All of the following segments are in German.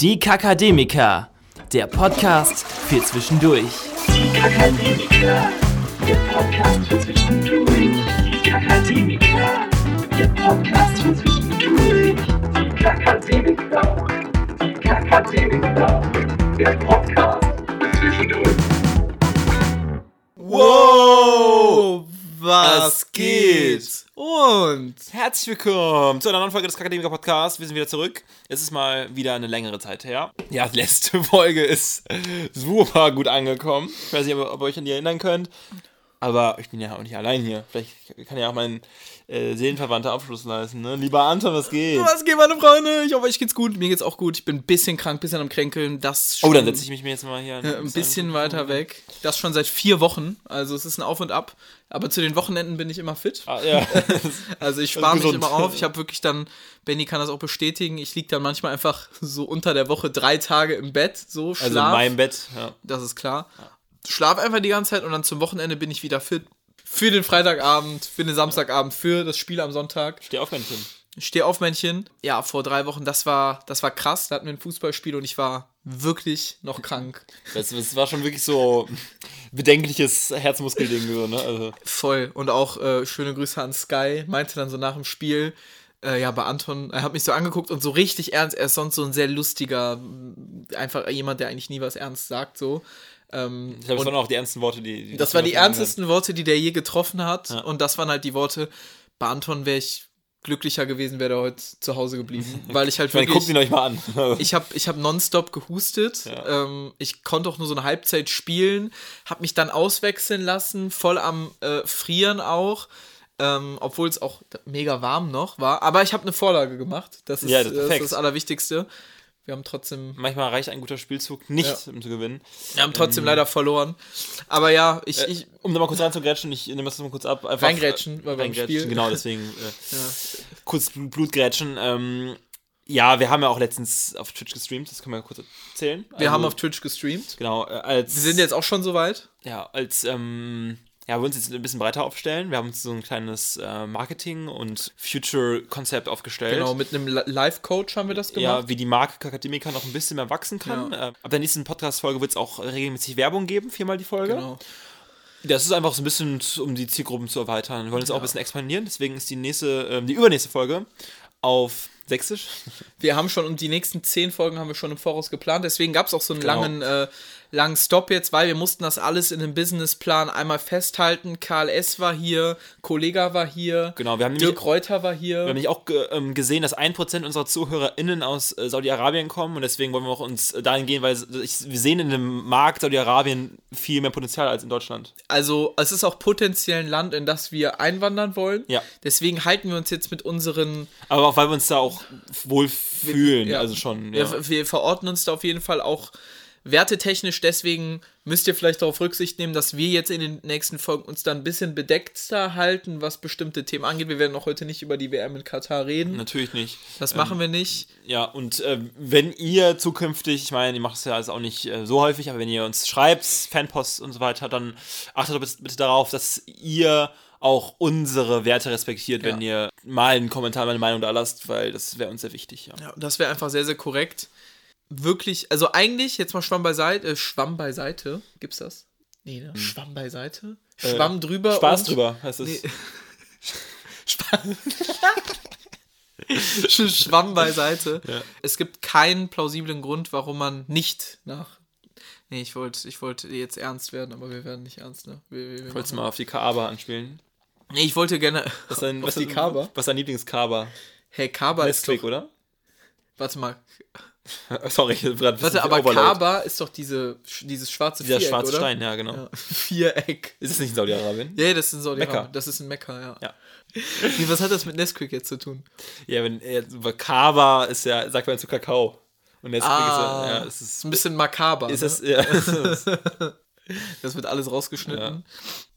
Die Kakademiker, der Podcast für zwischendurch. Die Kakademiker, der Podcast für zwischendurch. Die Kakademiker, der Podcast für zwischendurch. Die Kakademiker, die Kakademiker, der Podcast für zwischendurch. Wow! Was, geht? Und Herzlich willkommen zu einer neuen Folge des Akademiker Podcasts. Wir sind wieder zurück. Es ist mal wieder eine längere Zeit her. Ja, die letzte Folge ist super gut angekommen. Ich weiß nicht, ob, ob ihr euch an die erinnern könnt. Aber ich bin ja auch nicht allein hier. Vielleicht kann ja auch mein äh, Seelenverwandter Abschluss leisten. Ne? Lieber Anton, was geht? was geht, meine Freunde? Ich hoffe, euch geht's gut. Mir geht's auch gut. Ich bin ein bisschen krank, ein bisschen am Kränkeln. Das Oh, dann schon- setze ich mich mir jetzt mal hier äh, ein bisschen weiter weg. Das schon seit vier Wochen. Also es ist ein Auf und Ab. Aber zu den Wochenenden bin ich immer fit. Ah, ja. Also ich spare mich immer auf. Ich habe wirklich dann, Benny kann das auch bestätigen, ich liege dann manchmal einfach so unter der Woche drei Tage im Bett, so Schlaf. Also in meinem Bett. Ja. das ist klar. Schlaf einfach die ganze Zeit und dann zum Wochenende bin ich wieder fit. Für den Freitagabend, für den Samstagabend, für das Spiel am Sonntag. Steh auf, Männchen. Steh auf, Männchen. Ja, vor drei Wochen, das war, das war krass. Da hatten wir ein Fußballspiel und ich war wirklich noch krank. Das, das war schon wirklich so bedenkliches Herzmuskelding. So, ne? also, Voll. Und auch äh, schöne Grüße an Sky. Meinte dann so nach dem Spiel, äh, ja, bei Anton, er hat mich so angeguckt und so richtig ernst. Er ist sonst so ein sehr lustiger, einfach jemand, der eigentlich nie was ernst sagt, so. Ähm, ich glaube, das waren auch die ernsten Worte, die. die das waren die ernstesten Worte, die der je getroffen hat. Ja. Und das waren halt die Worte, bei Anton wäre ich glücklicher gewesen, wäre er heute zu Hause geblieben. Weil ich halt Ich meine, wirklich. guckt ihn euch mal an. Ich habe ich hab nonstop gehustet. Ja. Ähm, ich konnte auch nur so eine Halbzeit spielen. Habe mich dann auswechseln lassen, voll am äh, Frieren auch. Ähm, obwohl es auch mega warm noch war. Aber ich habe eine Vorlage gemacht. Das ist, Ja, das ist das Allerwichtigste. Wir haben trotzdem, Manchmal reicht ein guter Spielzug nicht, Ja. um zu gewinnen. wir haben trotzdem leider verloren. Aber ja, ich, Äh, ich um da mal kurz reinzugrätschen, ich nehme das mal kurz ab. Einfach, Reingrätschen, weil reingrätschen, Spiel- Genau, deswegen äh, kurz Blut- Blutgrätschen. Ähm, ja, wir haben ja auch letztens auf Twitch gestreamt, das können wir kurz erzählen. wir Also, haben auf Twitch gestreamt. Genau, äh, als. Wir sind jetzt auch schon soweit. Ja, als. Ähm, ja, wir wollen uns jetzt ein bisschen breiter aufstellen. Wir haben uns so ein kleines äh, Marketing- und Future-Konzept aufgestellt. Genau, mit einem Li- Live-Coach haben wir das gemacht. Ja, wie die Marke Kakademika noch ein bisschen mehr wachsen kann. Ja. Äh, ab der nächsten Podcast-Folge wird es auch regelmäßig Werbung geben, viermal die Folge. genau. Das ist einfach so ein bisschen, um die Zielgruppen zu erweitern. Wir wollen jetzt auch ein bisschen expandieren, deswegen ist die nächste, ähm, die übernächste Folge auf Sächsisch. Wir haben schon, und die nächsten zehn Folgen haben wir schon im Voraus geplant. Deswegen gab es auch so einen Genau. langen, äh, langen Stop jetzt, weil wir mussten das alles in einem Businessplan einmal festhalten. Karl S. war hier, Kollega war hier, Genau, wir haben nämlich, Dirk Reuter war hier. wir haben nämlich auch ähm, gesehen, dass 1% unserer ZuhörerInnen aus äh, Saudi-Arabien kommen und deswegen wollen wir auch uns äh, dahin gehen, weil ich, wir sehen in dem Markt Saudi-Arabien viel mehr Potenzial als in Deutschland. Also es ist auch potenziell ein Land, in das wir einwandern wollen. Ja. Deswegen halten wir uns jetzt mit unseren, Aber auch weil wir uns da auch wohl fühlen, ja. also schon. Ja. wir, wir verorten uns da auf jeden Fall auch wertetechnisch. Deswegen müsst ihr vielleicht darauf Rücksicht nehmen, dass wir jetzt in den nächsten Folgen uns da ein bisschen bedeckter halten, was bestimmte Themen angeht. Wir werden auch heute nicht über die WM in Katar reden. Natürlich nicht. Das machen wir nicht. Ja, und äh, wenn ihr zukünftig, ich meine, ihr macht es ja also auch nicht äh, so häufig, aber wenn ihr uns schreibt, Fanpost und so weiter, dann achtet bitte darauf, dass ihr auch unsere Werte respektiert, wenn ihr mal einen Kommentar, mal eine Meinung da lasst, weil das wäre uns sehr wichtig. Ja. Ja, das wäre einfach sehr, sehr korrekt. Wirklich, also eigentlich, jetzt mal Schwamm beiseite, äh, Schwamm beiseite, gibt's das? Nee, ne? Schwamm beiseite? Schwamm drüber. Hm. Äh, Spaß und- drüber heißt es. Nee. Schwamm beiseite. Ja. Es gibt keinen plausiblen Grund, warum man nicht nach. Nee, ich wollte ich wollte jetzt ernst werden, aber wir werden nicht ernst, ne? Wir, wir, wir Wolltest mal auf die Kaaba anspielen? Nee, ich wollte gerne. Was ist dein, Auf was die ist- Kaaba? Was ist dein Lieblingskaaba? Hey, Kaba ist Nesquik, doch. oder? Warte mal. Sorry, ich bisschen Warte, aber. Kaba ist doch diese, dieses schwarze Dieser Viereck, schwarze oder? Stein, ja, genau. Ja. Viereck. Ist es nicht in Saudi-Arabien? Ja, das ist in Saudi-Arabien. Das ist in Mekka, ja. Ja. Wie, was hat das mit Nesquik jetzt zu tun? Ja, wenn Kaaba ist ja, sagt man zu Kakao. Und Nesquik ist Ah, ja, ja, es ist ist, ein bisschen makaber. ist ne? das, ja, Das wird alles rausgeschnitten.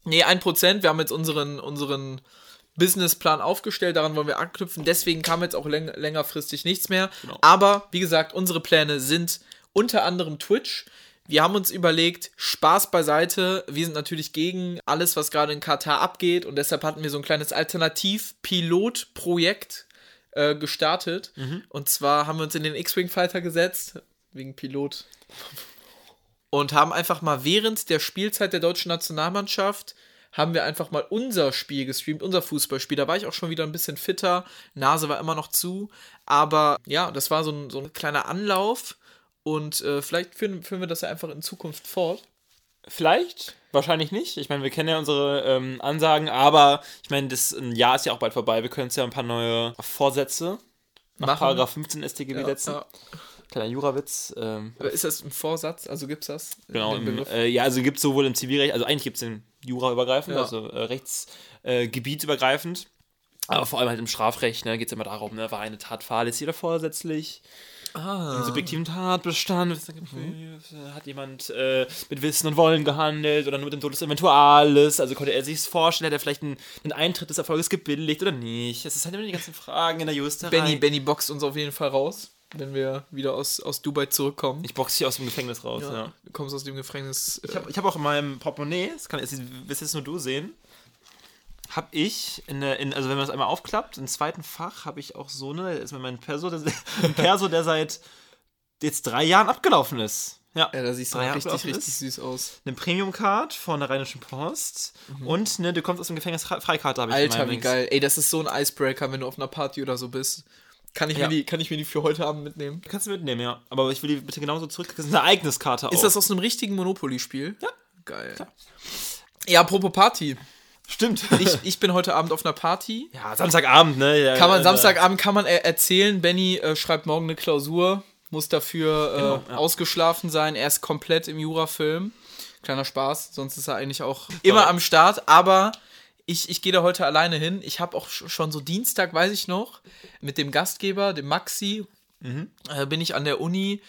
Nee, 1%. Wir haben jetzt unseren, unseren Businessplan aufgestellt. Daran wollen wir anknüpfen. Deswegen kam jetzt auch läng längerfristig nichts mehr. Genau. Aber, wie gesagt, unsere Pläne sind unter anderem Twitch. Wir haben uns überlegt, Spaß beiseite. Wir sind natürlich gegen alles, was gerade in Katar abgeht. Und deshalb hatten wir so ein kleines Alternativ-Pilotprojekt äh, gestartet. Und zwar haben wir uns in den X-Wing Fighter gesetzt. wegen Pilot. Und haben einfach mal während der Spielzeit der deutschen Nationalmannschaft haben wir einfach mal unser Spiel gestreamt, unser Fußballspiel. Da war ich auch schon wieder ein bisschen fitter, Nase war immer noch zu. Aber ja, das war so ein, so ein kleiner Anlauf. Und äh, vielleicht führen, führen wir das ja einfach in Zukunft fort. Vielleicht, wahrscheinlich nicht. Ich meine, wir kennen ja unsere ähm, Ansagen, aber ich meine, das ein Jahr ist ja auch bald vorbei. Wir können uns ja ein paar neue Vorsätze nach Machen. Paragraph 15 StGB Ja, setzen. ja. Kleiner Jurawitz. Ähm, Aber ist das ein Vorsatz? Also gibt's das? Genau, im, äh, ja, also gibt es sowohl im Zivilrecht, also eigentlich gibt es den Jura übergreifend, Ja. also äh, Rechtsgebiet übergreifend. Aber vor allem halt im Strafrecht ne, geht es immer darum, ne, war eine Tat fahrlässig oder vorsätzlich. ah. Im subjektiven Tatbestand hat jemand äh, mit Wissen und Wollen gehandelt oder nur mit dem Tod des Eventuales. Also konnte er sich vorstellen, hat er vielleicht einen, einen Eintritt des Erfolges gebilligt oder nicht. Das ist halt immer die ganzen Fragen in der Justerei. Benny, Benny boxt uns auf jeden Fall raus, wenn wir wieder aus, aus Dubai zurückkommen. Ich boxe hier aus dem Gefängnis raus. Ja. ja. Du kommst aus dem Gefängnis. Ich habe ich hab auch in meinem Portemonnaie, das kann jetzt, wirst jetzt nur du sehen, habe ich, in der, in, also wenn man das einmal aufklappt, im zweiten Fach habe ich auch so eine, ist mir mein Perso, der, ein Perso, der seit jetzt drei Jahren abgelaufen ist. Ja, ja, da siehst du richtig, richtig ist. süß aus. Eine Premium-Card von der Rheinischen Post und ne, du kommst aus dem Gefängnis, Fre- Freikarte habe ich Alter, wie Links. geil. Ey, das ist so ein Icebreaker, wenn du auf einer Party oder so bist. Kann ich, Ja. mir, die, kann ich mir die für heute Abend mitnehmen? Kannst du mitnehmen, ja. Aber ich will die bitte genauso zurück. Das ist eine Ereigniskarte auch. Ist das aus einem richtigen Monopoly-Spiel? Ja. Geil. Ja, apropos Party. Stimmt. Ich, ich bin heute Abend auf einer Party. ja, Samstagabend, ne? Ja, Kann man äh, Samstagabend kann man er erzählen, Benny äh, schreibt morgen eine Klausur, muss dafür äh, Genau, ja. ausgeschlafen sein. Er ist komplett im Jurafilm. Kleiner Spaß, sonst ist er eigentlich auch immer am Start. Aber ich, ich gehe da heute alleine hin. Ich habe auch sch- schon so Dienstag, weiß ich noch, mit dem Gastgeber, dem Maxi, Mhm. äh, bin ich an der Uni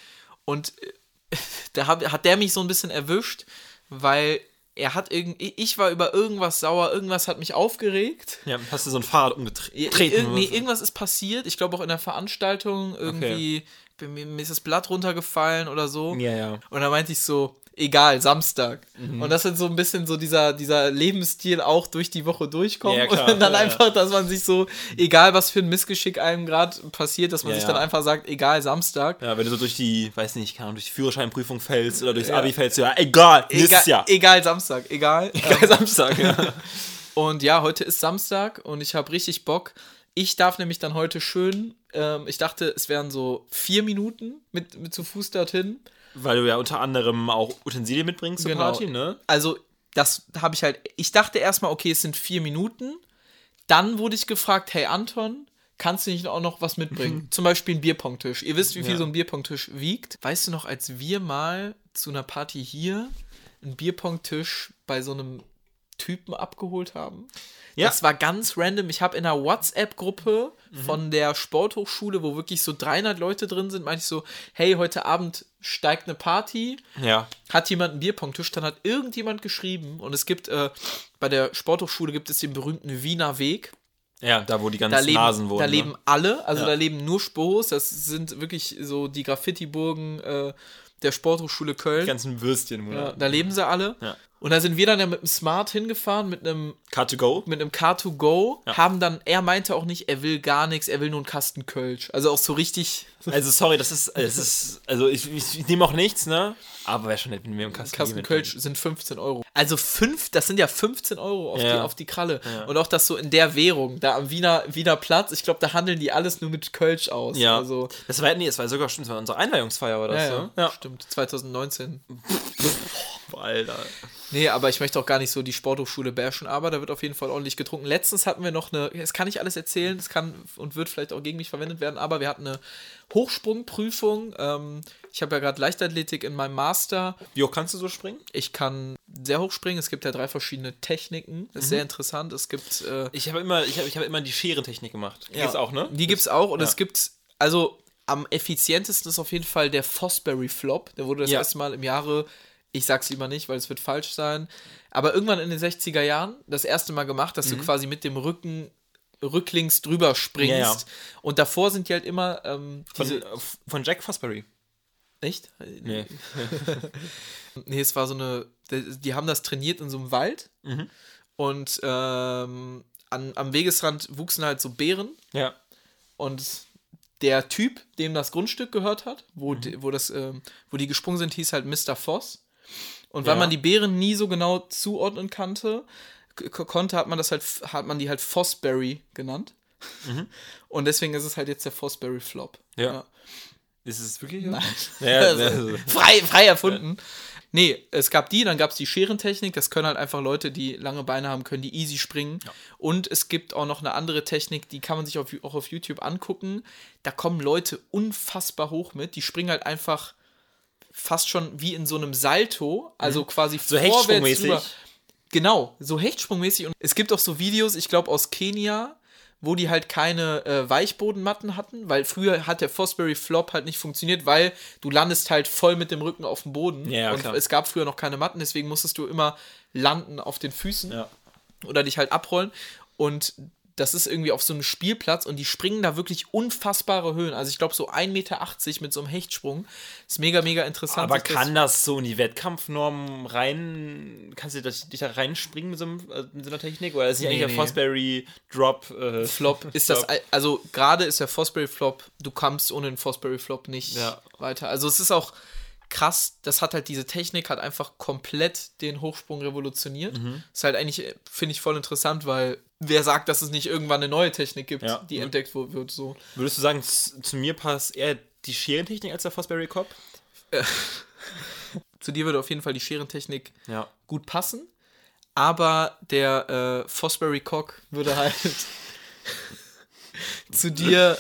und äh, da hab, hat der mich so ein bisschen erwischt, weil er hat irgendwie, ich war über irgendwas sauer, irgendwas hat mich aufgeregt. Ja, hast du so ein Fahrrad Ir umgetreten? irg nee, irgendwas ist passiert. Ich glaube auch in der Veranstaltung irgendwie bei mir, mir ist das Blatt runtergefallen oder so. ja, ja. Und da meinte ich so, egal, Samstag. Mhm. Und das ist so ein bisschen so dieser, dieser Lebensstil auch durch die Woche durchkommen. Ja, klar. und dann Ja, ja. einfach, dass man sich so, egal was für ein Missgeschick einem gerade passiert, dass man Ja, sich ja. dann einfach sagt, egal, Samstag. Ja, wenn du so durch die, weiß nicht, keine Ahnung, durch die Führerscheinprüfung fällst oder durchs Ja. Abi fällst, ja, egal, nächstes Jahr. egal, Samstag, egal. Egal, Samstag, ja. Und ja, heute ist Samstag und ich habe richtig Bock. Ich darf nämlich dann heute schön, ähm, ich dachte, es wären so vier Minuten mit, mit zu Fuß dorthin. Weil du ja unter anderem auch Utensilien mitbringst zur Genau. Party, ne? Also, das habe ich halt, ich dachte erstmal, okay, es sind vier Minuten. Dann wurde ich gefragt, hey Anton, kannst du nicht auch noch was mitbringen? Zum Beispiel einen Bierpongtisch. Ihr wisst, wie viel Ja. so ein Bierpongtisch wiegt. Weißt du noch, als wir mal zu einer Party hier einen Bierpongtisch bei so einem Typen abgeholt haben? Ja. Das war ganz random. Ich habe in einer WhatsApp-Gruppe von der Sporthochschule, wo wirklich so 300 Leute drin sind, meinte ich so, hey, heute Abend steigt eine Party Ja. hat jemand einen Bierpongtisch, dann hat irgendjemand geschrieben und es gibt, äh, bei der Sporthochschule gibt es den berühmten Wiener Weg. Ja, da wo die ganzen Da leben, Nasen wohnen. da ne? leben alle, also Ja. da leben nur Sporos, das sind wirklich so die Graffiti-Burgen äh, der Sporthochschule Köln. Die ganzen Würstchen, ja, oder? da leben sie alle. Ja. Und da sind wir dann ja mit dem Smart hingefahren, mit einem Car to go? mit einem Car2Go, Ja. haben dann, er meinte auch nicht, er will gar nichts, er will nur einen Kasten Kölsch. Also auch so richtig Also, sorry, das ist, es ist, also ich, ich, ich nehme auch nichts, ne? Aber wäre schon nett, wenn wir im Kasten, Kasten Kölsch sind 15 Euro. Also fünf, das sind ja 15 Euro auf, Ja. die, auf die Kralle. Ja. Und auch das so in der Währung, da am Wiener, Wiener Platz, ich glaube, da handeln die alles nur mit Kölsch aus. Ja. Also, Das war, nee, das war sogar stimmt, das war unsere Einweihungsfeier, oder ja, so? ja, stimmt, 2019. Alter. Nee, aber ich möchte auch gar nicht so die Sporthochschule bashen, aber da wird auf jeden Fall ordentlich getrunken. Letztens hatten wir noch eine, das kann ich alles erzählen, das kann und wird vielleicht auch gegen mich verwendet werden, aber wir hatten eine Hochsprungprüfung. Ähm, ich habe ja gerade Leichtathletik in meinem Master. Wie hoch kannst du so springen? Ich kann sehr hoch springen. Es gibt ja drei verschiedene Techniken. Das ist Mhm. sehr interessant. Es gibt. Äh, Ich habe immer, ich habe, ich habe immer die Scherentechnik gemacht. Die gibt's auch, ne? Die gibt's auch. Und Ja. es gibt. Also am effizientesten ist auf jeden Fall der Fosbury Flop. Der wurde das Ja. erste Mal im Jahre. Ich sag's lieber nicht, weil es wird falsch sein. Aber irgendwann in den 60er Jahren das erste Mal gemacht, dass du quasi mit dem Rücken rücklings drüber springst. Mhm. Ja, ja. Und davor sind die halt immer ähm, Von, diese. von Jack Fosbury. Echt? Nee. Nee, es war so eine. Die, haben das trainiert in so einem Wald. Mhm. Und ähm, an, am Wegesrand wuchsen halt so Beeren. Ja. Und der Typ, dem das Grundstück gehört hat, Mhm. wo, die, wo, das, ähm, wo die gesprungen sind, hieß halt Mr. Voss. Und weil Ja. man die Bären nie so genau zuordnen kannte, konnte, hat man das halt, hat man die halt Fossberry genannt. Und deswegen ist es halt jetzt der Fossberry Flop. Mhm. Ja. Ist es wirklich? Nein. Ja, Also, also- frei, frei erfunden. Nee, es gab die, dann gab es die Scherentechnik. Das können halt einfach Leute, die lange Beine haben, können die easy springen. Und es gibt auch noch eine andere Technik, die kann man sich auf, auch auf YouTube angucken. Da kommen Leute unfassbar hoch mit. Die springen halt einfach fast schon wie in so einem Salto, also quasi Mhm. So vorwärts Hechtsprungmäßig. rüber. Genau, so Hechtsprungmäßig. Und es gibt auch so Videos, ich glaube aus Kenia, wo die halt keine äh, Weichbodenmatten hatten, weil früher hat der Fosbury Flop halt nicht funktioniert, weil du landest halt voll mit dem Rücken auf dem Boden. Ja, und klar. es gab früher noch keine Matten, deswegen musstest du immer landen auf den Füßen Ja. oder dich halt abrollen. Und das ist irgendwie auf so einem Spielplatz und die springen da wirklich unfassbare Höhen. Also ich glaube so 1,80 Meter mit so einem Hechtsprung. Ist mega, mega interessant. Aber das- kann das so in die Wettkampfnorm rein, kannst du das- dich da reinspringen mit so, einem, äh, mit so einer Technik? Oder ist Nee, eigentlich nee. der Fosbury Drop? Äh, Flop ist das, Flop? also gerade ist der Fosbury Flop, du kommst ohne den Fosbury Flop nicht Ja. weiter. Also es ist auch krass, das hat halt diese Technik, hat einfach komplett den Hochsprung revolutioniert. Mhm. Ist halt eigentlich, äh, finde ich voll interessant, weil wer sagt, dass es nicht irgendwann eine neue Technik gibt, Ja. die entdeckt wird, so. Würdest du sagen, zu mir passt eher die Scherentechnik als der Fosbury Cop? Zu dir würde auf jeden Fall die Scherentechnik Ja. gut passen, aber der äh, Fosbury Cock würde halt zu dir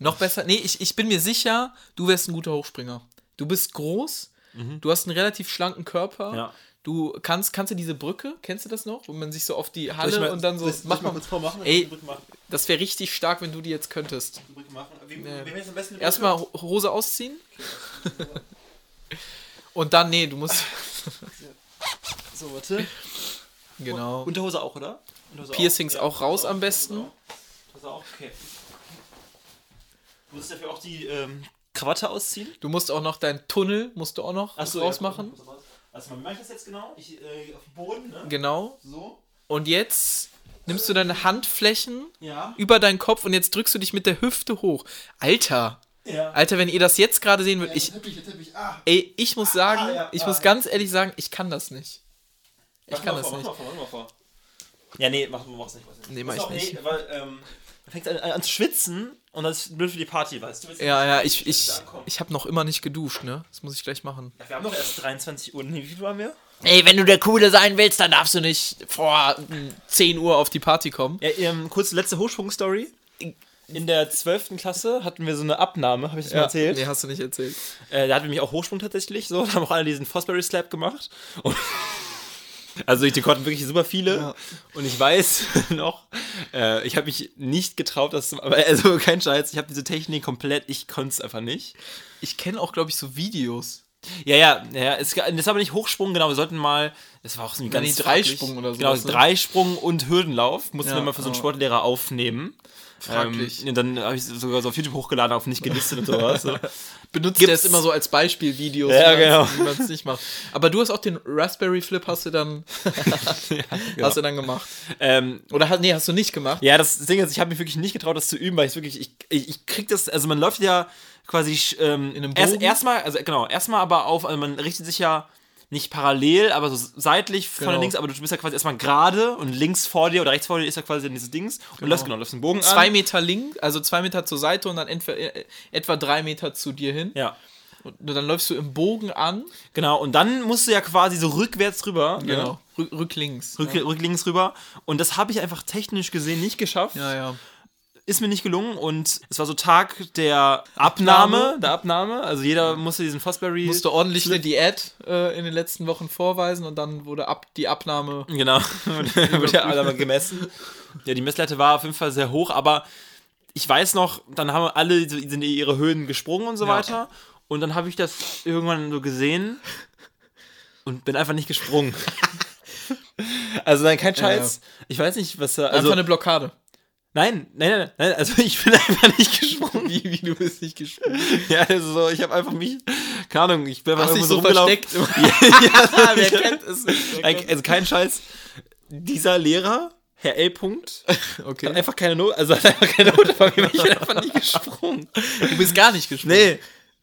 noch besser. Nee, ich, ich bin mir sicher, du wärst ein guter Hochspringer. Du bist groß, du hast einen relativ schlanken Körper. Mhm. Ja. Du kannst, kannst du diese Brücke, kennst du das noch? Wo man sich so auf die Halle mal- und dann so. soll ich- soll ich mal kurz vormachen? Ey, machen? das wäre richtig stark, wenn du die jetzt könntest. Brücke machen. Wie, Nee. wie am besten? Erstmal Ho- Hose ausziehen. und dann, nee, du musst. So, warte. Genau. Unterhose auch, oder? Unterhose Piercings Ja, auch raus am Unterhose besten. auch. Unterhose auch, okay. Du musst dafür auch die ähm, Krawatte ausziehen? Du musst auch noch deinen Tunnel, musst du auch noch Achso, rausmachen. Ja, also, wie mache ich das jetzt genau? Ich, äh, auf dem Boden, ne? Genau. So. Und jetzt nimmst du deine Handflächen Ja. über deinen Kopf und jetzt drückst du dich mit der Hüfte hoch. Alter, Ja. Alter, wenn ihr das jetzt gerade sehen würdet, ich, Teppich, Teppich. Ah. ey, ich muss sagen, Ah, ja, ich ah, muss ja. ganz ehrlich sagen, ich kann das nicht. Ich Mach kann das vor, nicht. Mach mal vor, mach mal vor. Ja, nee, mach, mach's nicht. Mach's nicht. Nee, mach ich auch- nicht. Nee, weil, ähm, fängt an, an zu schwitzen und das ist blöd für die Party, weißt du? willst Ja, ja, ich, ich, ich habe noch immer nicht geduscht, ne? Das muss ich gleich machen. Ja, wir haben doch erst 23 Uhr. Wie viel waren wir? Ey, wenn du der Coole sein willst, dann darfst du nicht vor mm, 10 Uhr auf die Party kommen. Ja, ähm, kurze letzte Hochsprung-Story. In der 12. Klasse hatten wir so eine Abnahme, habe ich das mal erzählt. Nee, hast du nicht erzählt. Äh, da hatten wir nämlich auch Hochsprung tatsächlich. So, da haben auch alle diesen Fosbury Slap gemacht. Und also die konnten wirklich super viele. Und ich weiß noch, äh, ich habe mich nicht getraut, das zu aber also kein Scheiß, ich habe diese Technik komplett, ich konnte es einfach nicht. Ich kenne auch, glaube ich, so Videos. Ja, ja, ja, es, das ist aber nicht Hochsprung, genau, wir sollten mal, das war auch so ein ganz nee, Dreisprung oder Genau, sowas, ne? Dreisprung und Hürdenlauf mussten Ja, wir mal für so einen ja. Sportlehrer aufnehmen. Fraglich. Ähm, dann habe ich sogar so auf YouTube hochgeladen, auf nicht gelistet und sowas. So. Benutzt Gibt's- es immer so als Beispielvideos, Ja, genau. wie man es nicht macht. Aber du hast auch den Raspberry Flip hast du dann, hast du dann gemacht. ähm, Oder hast, nee, hast du nicht gemacht? Ja, das Ding ist, ich habe mich wirklich nicht getraut, das zu üben, weil ich wirklich, ich, ich, ich krieg das, also man läuft ja quasi ähm, In einem erst, Bogen? erstmal, also genau, erstmal aber auf, also man richtet sich ja nicht parallel, aber so seitlich von Genau. links, aber du bist ja quasi erstmal gerade und links vor dir oder rechts vor dir ist ja quasi dann dieses Dings und läufst genau, läufst einen Bogen Zwei an. Meter link, also zwei Meter zur Seite und dann etwa, äh, etwa drei Meter zu dir hin. Ja, Und dann läufst du im Bogen an. genau, und dann musst du ja quasi so rückwärts rüber. ne? Genau. Rück, rücklinks. Rück, ja. rücklinks rüber. Und das habe ich einfach technisch gesehen nicht geschafft. ja, ja. Ist mir nicht gelungen und es war so Tag der Abnahme, Abnahme. der Abnahme. Also jeder musste diesen Fosbury. Musste ordentlich eine Diät äh, in den letzten Wochen vorweisen und dann wurde ab, die Abnahme. Genau, wurde ja alle gemessen. Ja, die Messlatte war auf jeden Fall sehr hoch, aber ich weiß noch, dann haben alle so- sind ihre Höhen gesprungen und so Ja. weiter. Und dann habe ich das irgendwann so gesehen und bin einfach nicht gesprungen. also nein, kein Scheiß. Ich weiß nicht, was da. Einfach Also, eine Blockade. Nein, nein, nein, nein, also ich bin einfach nicht gesprungen. Wie, wie du bist nicht gesprungen. Ja, also so, ich habe einfach mich, keine Ahnung, ich bin einfach so versteckt. ja, Wer kennt es nicht? Also kein Scheiß. Dieser Lehrer Herr L. Punkt Okay. hat einfach keine Note, also hat einfach keine Note von mir, ich bin einfach nie gesprungen. Du bist gar nicht gesprungen. Nee,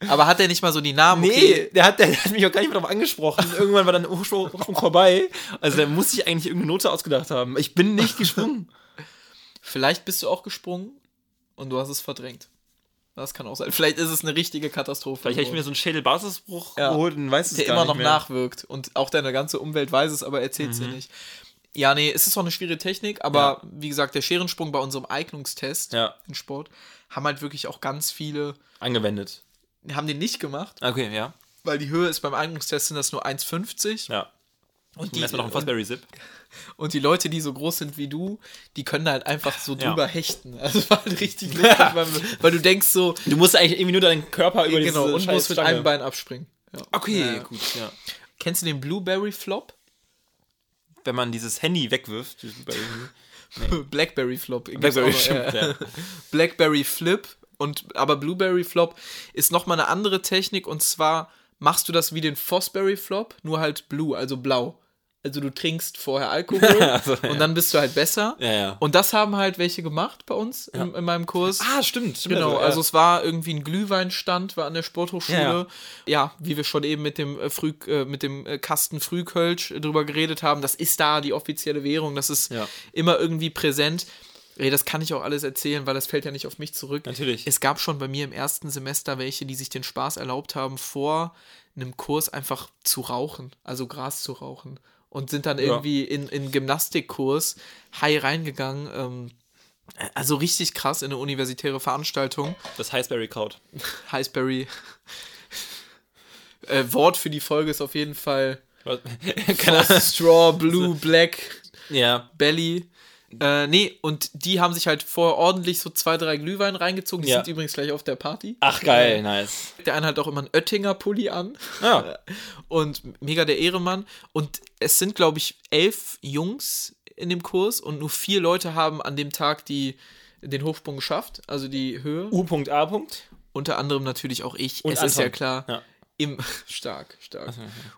Aber hat er nicht mal so die Namen? nee, Okay. der, hat, der hat mich auch gar nicht mehr darauf angesprochen. Irgendwann war dann Hochsprung Hochsprung vorbei. Also der muss sich eigentlich irgendeine Note ausgedacht haben. Ich bin nicht gesprungen. Vielleicht bist du auch gesprungen und du hast es verdrängt. Das kann auch sein. Vielleicht ist es eine richtige Katastrophe. Vielleicht hätte ich mir so einen Schädelbasisbruch Ja. geholt und weiß es der gar immer noch mehr. nachwirkt und auch deine ganze Umwelt weiß es, aber erzählt sie nicht. Ja, nee, es ist auch eine schwierige Technik, aber wie gesagt, der Scherensprung bei unserem Eignungstest Ja. im Sport haben halt wirklich auch ganz viele, Angewendet. haben den nicht gemacht, Okay, ja. weil die Höhe ist beim Eignungstest sind das nur 1,50 Ja. Und, Die erstmal noch und, Fosberry Zip. und die Leute, die so groß sind wie du, die können da halt einfach so Ja. drüber hechten. Also es war halt richtig lustig, weil, weil du denkst so, Du musst eigentlich irgendwie nur deinen Körper über genau, diese und musst mit einem Bein abspringen. Ja. Okay, Ja. gut, ja. Kennst du den Blueberry Flop? Wenn man dieses Handy wegwirft. bei- Blackberry Flop. Blackberry, stimmt, ja. ja. Blackberry Flip und aber Blueberry Flop ist nochmal eine andere Technik und zwar machst du das wie den Fosberry Flop, nur halt blue, also blau. Also du trinkst vorher Alkohol Also, ja. und dann bist du halt besser. Ja, ja. Und das haben halt welche gemacht bei uns in, in meinem Kurs. Ah, stimmt. stimmt Genau, ja. also es war irgendwie ein Glühweinstand, war an der Sporthochschule. Ja, wie wir schon eben mit dem äh, Früh, äh, mit dem äh, Kasten Frühkölsch äh, drüber geredet haben, das ist da die offizielle Währung, das ist Ja. immer irgendwie präsent. Ey, das kann ich auch alles erzählen, weil das fällt ja nicht auf mich zurück. Natürlich. Es gab schon bei mir im ersten Semester welche, die sich den Spaß erlaubt haben, vor einem Kurs einfach zu rauchen, also Gras zu rauchen. Und sind dann irgendwie in, in Gymnastikkurs high reingegangen. Ähm, also richtig krass in eine universitäre Veranstaltung. Das Highsberry Kraut. Highsberry. äh, Wort für die Folge ist auf jeden Fall. Straw, Blue, Black, Ja. Belly. Äh, nee, und die haben sich halt vorher ordentlich so zwei, drei Glühwein reingezogen. Die Ja. sind übrigens gleich auf der Party. Ach, geil, nice. Der eine hat auch immer einen Oettinger Pulli an. Ja. Und mega der Ehremann. Und es sind, glaube ich, elf Jungs in dem Kurs und nur vier Leute haben an dem Tag die, den Hochsprung geschafft, also die Höhe. U.A. Unter anderem natürlich auch ich. Und es ist ja Anton. klar. Ja. Im, stark, stark.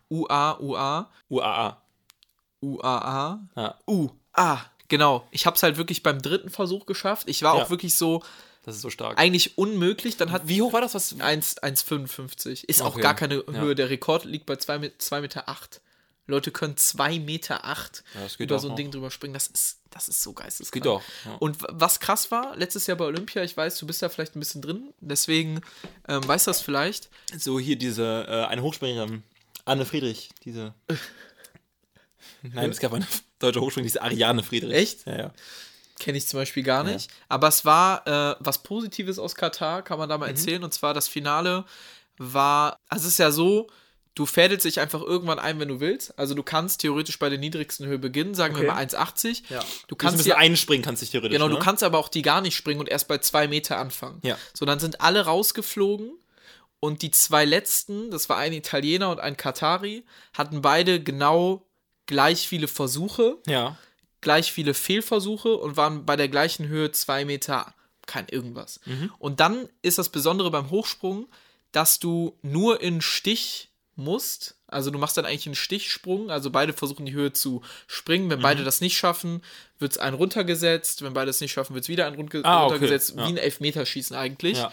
UA, UA, UAA. UAA. U. Ah, genau. Ich habe es halt wirklich beim dritten Versuch geschafft. Ich war Ja. auch wirklich so Das ist so stark. eigentlich unmöglich. Dann hat Wie hoch war das? Was? 1 1,55. Ist auch Okay. gar keine Ja. Höhe. Der Rekord liegt bei 2 Meter. Acht. Leute können 2 Meter acht Ja, das geht über so ein noch. Ding drüber springen. Das ist, das ist so geisteskrank. Geht doch. Ja. Und was krass war, letztes Jahr bei Olympia, ich weiß, du bist da vielleicht ein bisschen drin, deswegen ähm, weißt du das vielleicht. So hier diese, äh, eine Hochspringerin, Anne Friedrich, diese. Nein, es gab eine deutsche Hochspringerin, diese Ariane Friedrich. Echt? Ja, ja. Kenne ich zum Beispiel gar nicht. Aber es war äh, was Positives aus Katar, kann man da Mhm. mal erzählen. Und zwar das Finale war, also es ist ja so, du fädelst dich einfach irgendwann ein, wenn du willst. Also du kannst theoretisch bei der niedrigsten Höhe beginnen, sagen wir Okay. mal 1,80. ja. Du kannst ein bisschen ja, einspringen, kannst dich theoretisch. genau, ne? du kannst aber auch die gar nicht springen und erst bei zwei Meter anfangen. Ja. So, dann sind alle rausgeflogen und die zwei letzten, das war ein Italiener und ein Katari, hatten beide genau gleich viele Versuche Ja. gleich viele Fehlversuche und waren bei der gleichen Höhe zwei Meter, kein irgendwas. Mhm. Und dann ist das Besondere beim Hochsprung, dass du nur in Stich musst. Also du machst dann eigentlich einen Stichsprung, also beide versuchen die Höhe zu springen. Wenn Mhm. beide das nicht schaffen, wird es ein runtergesetzt. Wenn beide es nicht schaffen, wird es wieder ein runter Ah, okay. runtergesetzt. Wie ein Elfmeterschießen eigentlich. Ja.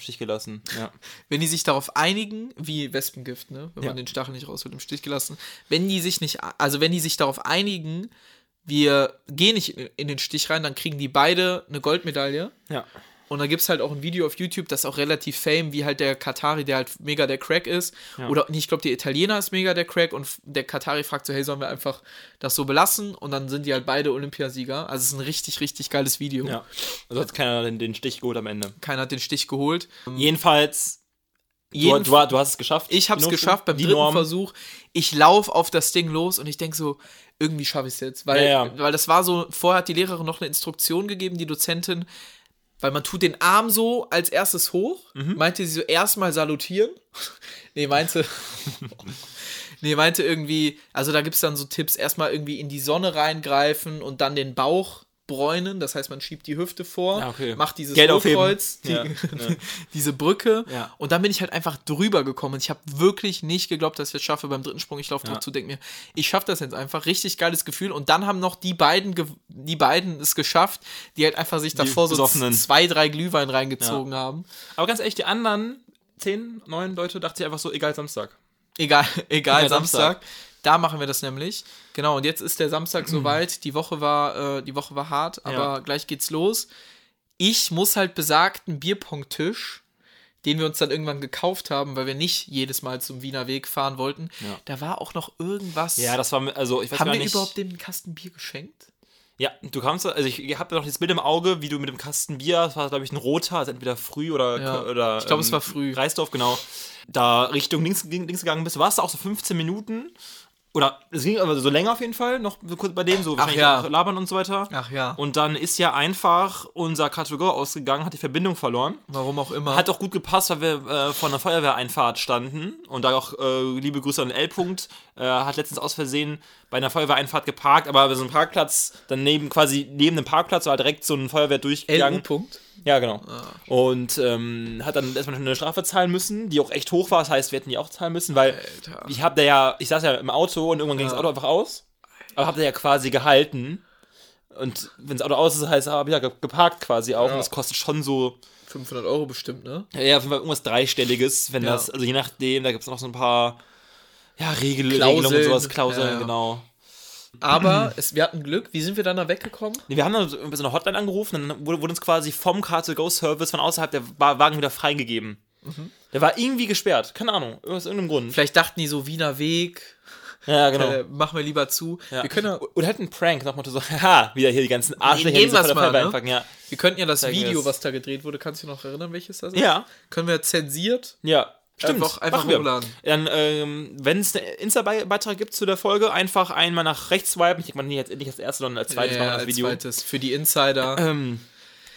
Im Stich gelassen. Ja. Wenn die sich darauf einigen, wie Wespengift, ne? Wenn Ja. man den Stachel nicht raus wird, im Stich gelassen. Wenn die sich nicht, also wenn die sich darauf einigen, wir gehen nicht in in den Stich rein, dann kriegen die beide eine Goldmedaille. Ja. Und da gibt es halt auch ein Video auf YouTube, das ist auch relativ fame, wie halt der Katari, der halt mega der Crack ist. Oder nee, ich glaube, der Italiener ist mega der Crack und der Katari fragt so, hey, sollen wir einfach das so belassen? Und dann sind die halt beide Olympiasieger. Also es ist ein richtig, richtig geiles Video. ja. Also hat keiner den, den Stich geholt am Ende. Keiner hat den Stich geholt. Jedenfalls, du, du, du hast es geschafft. Ich habe es geschafft beim dritten Norm. Versuch. Ich laufe auf das Ding los und ich denke so, irgendwie schaffe ich es jetzt. Weil, Ja, ja. weil das war so, vorher hat die Lehrerin noch eine Instruktion gegeben, die Dozentin, weil man tut den Arm so als erstes hoch. Mhm. Meinte sie so, erstmal salutieren. nee, meinte. nee, meinte irgendwie, also da gibt es dann so Tipps, erstmal irgendwie in die Sonne reingreifen und dann den Bauch aufbräunen. Das heißt, man schiebt die Hüfte vor, Ja, okay. macht dieses Geld. Hochkreuz, die, Ja, ja. diese Brücke. Ja. Und dann bin ich halt einfach drüber gekommen. Und ich habe wirklich nicht geglaubt, dass ich es schaffe beim dritten Sprung. Ich laufe drauf zu, denke mir, ich schaffe das jetzt einfach. Richtig geiles Gefühl. Und dann haben noch die beiden, die beiden es geschafft, die halt einfach sich davor so Besoffenen. zwei, drei Glühwein reingezogen haben. Aber ganz ehrlich, die anderen zehn, neun Leute dachten sich einfach so, egal Samstag. Egal, egal, Ja, Samstag. Samstag. Da machen wir das nämlich. Genau, und jetzt ist der Samstag soweit. Die Woche war, äh, die Woche war hart, aber Ja. gleich geht's los. Ich muss halt besagten Bierpong-Tisch, den wir uns dann irgendwann gekauft haben, weil wir nicht jedes Mal zum Wiener Weg fahren wollten, Ja. da war auch noch irgendwas. Ja, das war, also ich weiß haben wir nicht. überhaupt dem Kasten Bier geschenkt? Ja, du kamst, also ich habe noch das Bild im Auge, wie du mit dem Kasten Bier, das war glaube ich ein roter, also entweder früh oder, Ja, oder ich glaub, es war früh. Reisdorf, genau. Da Richtung links, links gegangen bist, warst du auch so 15 Minuten. Oder es ging aber so länger auf jeden Fall, noch so kurz bei dem, so wahrscheinlich ja. labern und so weiter. Ach ja. Und dann ist ja einfach unser Katalog ausgegangen, hat die Verbindung verloren. Warum auch immer. Hat auch gut gepasst, weil wir äh, vor einer Feuerwehreinfahrt standen und da auch äh, liebe Grüße an L. -Punkt, äh, hat letztens aus Versehen bei einer Feuerwehreinfahrt geparkt, aber so einem Parkplatz, daneben quasi neben dem Parkplatz war direkt so ein Feuerwehr durchgegangen. LU-Punkt. Ja, genau. Und ähm, hat dann erstmal eine Strafe zahlen müssen, die auch echt hoch war. Das heißt, wir hätten die auch zahlen müssen, weil Alter. ich habe da ja, ich saß ja im Auto und irgendwann ging das Auto einfach aus. Aber habe da ja quasi gehalten. Und wenn das Auto aus ist, heißt, habe ich ja ge- geparkt quasi auch. Und das kostet schon so 500 Euro bestimmt, ne? ja, ja, auf jeden Fall irgendwas Dreistelliges, wenn Ja. das, also je nachdem, da gibt es noch so ein paar ja, Regel, Klauseln. Regelungen und sowas, Klauseln, Ja, genau. Aber es, wir hatten Glück. Wie sind wir dann da weggekommen? Nee, wir haben dann so eine Hotline angerufen, dann wurde, wurde uns quasi vom Car-to-Go-Service von außerhalb der Wa- Wagen wieder freigegeben. Mhm. Der war irgendwie gesperrt, keine Ahnung, aus irgendeinem Grund. Vielleicht dachten die so Wiener Weg, Ja, genau. äh, machen wir lieber zu. ja. Wir können ja, Oder halt ein Prank, Motto so, haha, wieder hier die ganzen Arschlöcher, geben die mal, Feuerwehr ne? ja. Wir könnten ja das Video, was da gedreht wurde, kannst du dich noch erinnern, welches das ist? Ja, Können wir zensiert? ja. Stimmt, Einfach- einfach hochladen. Dann, ähm, wenn es einen Insta-Beitrag gibt zu der Folge, einfach einmal nach rechts swipen. Ich denke mal, nicht als, nicht als erstes, sondern als zweites machen wir das als Video. zweites. Für die Insider. Ähm,